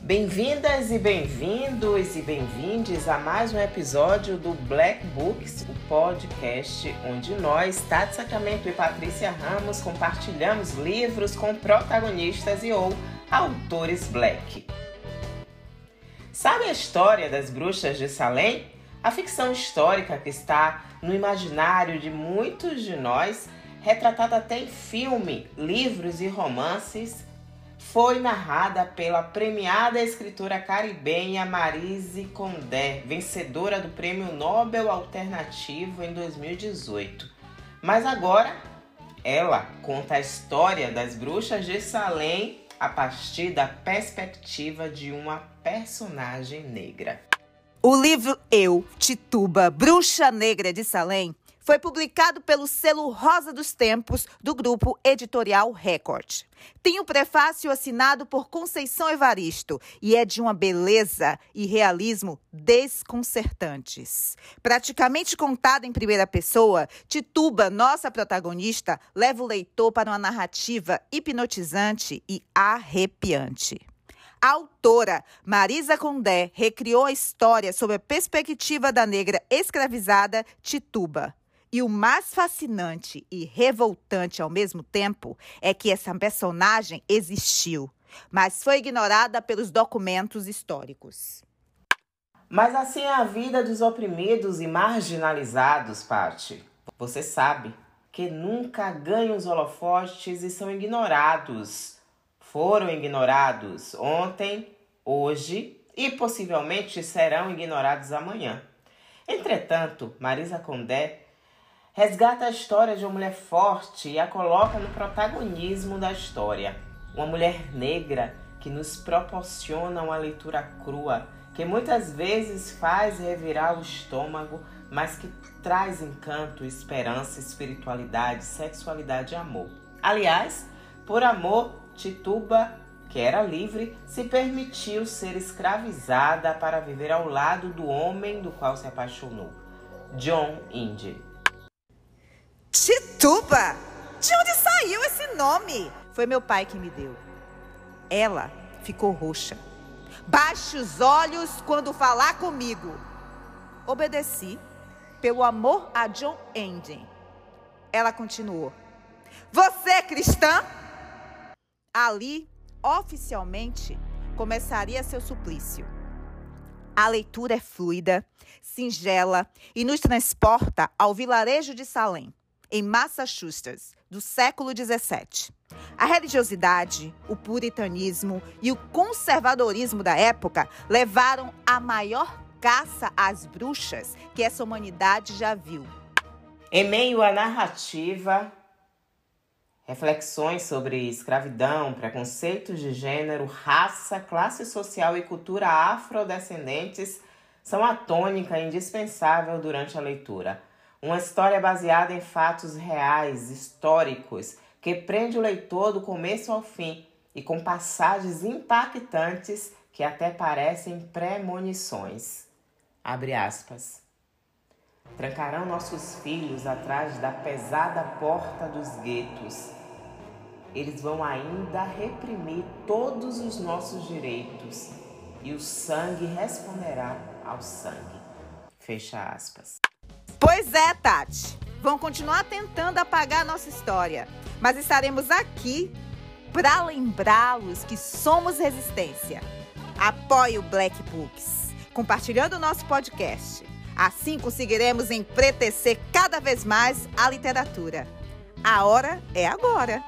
Bem-vindas e bem-vindos e bem-vindes a mais um episódio do Black Books, o podcast onde nós, Tati Sacramento e Patrícia Ramos, compartilhamos livros com protagonistas e ou autores black. Sabe a história das bruxas de Salem? A ficção histórica que está no imaginário de muitos de nós, retratada até em filme, livros e romances, foi narrada pela premiada escritora caribenha Marise Condé, vencedora do Prêmio Nobel Alternativo em 2018. Mas agora ela conta a história das bruxas de Salem a partir da perspectiva de uma personagem negra. O livro Eu, Tituba, Bruxa Negra de Salem, foi publicado pelo selo Rosa dos Tempos do grupo editorial Record. Tem um prefácio assinado por Conceição Evaristo e é de uma beleza e realismo desconcertantes. Praticamente contada em primeira pessoa, Tituba, nossa protagonista, leva o leitor para uma narrativa hipnotizante e arrepiante. A autora Marisa Condé recriou a história sob a perspectiva da negra escravizada Tituba. E o mais fascinante e revoltante ao mesmo tempo é que essa personagem existiu, mas foi ignorada pelos documentos históricos. Mas assim é a vida dos oprimidos e marginalizados, Pati. Você sabe que nunca ganham os holofotes e são ignorados. Foram ignorados ontem, hoje e possivelmente serão ignorados amanhã. Entretanto, Marisa Condé resgata a história de uma mulher forte e a coloca no protagonismo da história. Uma mulher negra que nos proporciona uma leitura crua, que muitas vezes faz revirar o estômago, mas que traz encanto, esperança, espiritualidade, sexualidade e amor. Aliás, por amor, Tituba, que era livre, se permitiu ser escravizada para viver ao lado do homem do qual se apaixonou, John Indy. Tituba? De onde saiu esse nome? Foi meu pai que me deu. Ela ficou roxa. Baixe os olhos quando falar comigo. Obedeci pelo amor a John Enden. Ela continuou. Você é cristã? Ali, oficialmente, começaria seu suplício. A leitura é fluida, singela e nos transporta ao vilarejo de Salem em Massachusetts, do século XVII. A religiosidade, o puritanismo e o conservadorismo da época levaram à maior caça às bruxas que essa humanidade já viu. Em meio à narrativa, reflexões sobre escravidão, preconceitos de gênero, raça, classe social e cultura afrodescendentes são a tônica indispensável durante a leitura. Uma história baseada em fatos reais, históricos, que prende o leitor do começo ao fim e com passagens impactantes que até parecem premonições. Abre aspas. Trancarão nossos filhos atrás da pesada porta dos guetos. Eles vão ainda reprimir todos os nossos direitos e o sangue responderá ao sangue. Fecha aspas. Pois é, Tati. Vão continuar tentando apagar a nossa história, mas estaremos aqui para lembrá-los que somos resistência. Apoie o Black Books, compartilhando o nosso podcast. Assim conseguiremos empretecer cada vez mais a literatura. A hora é agora.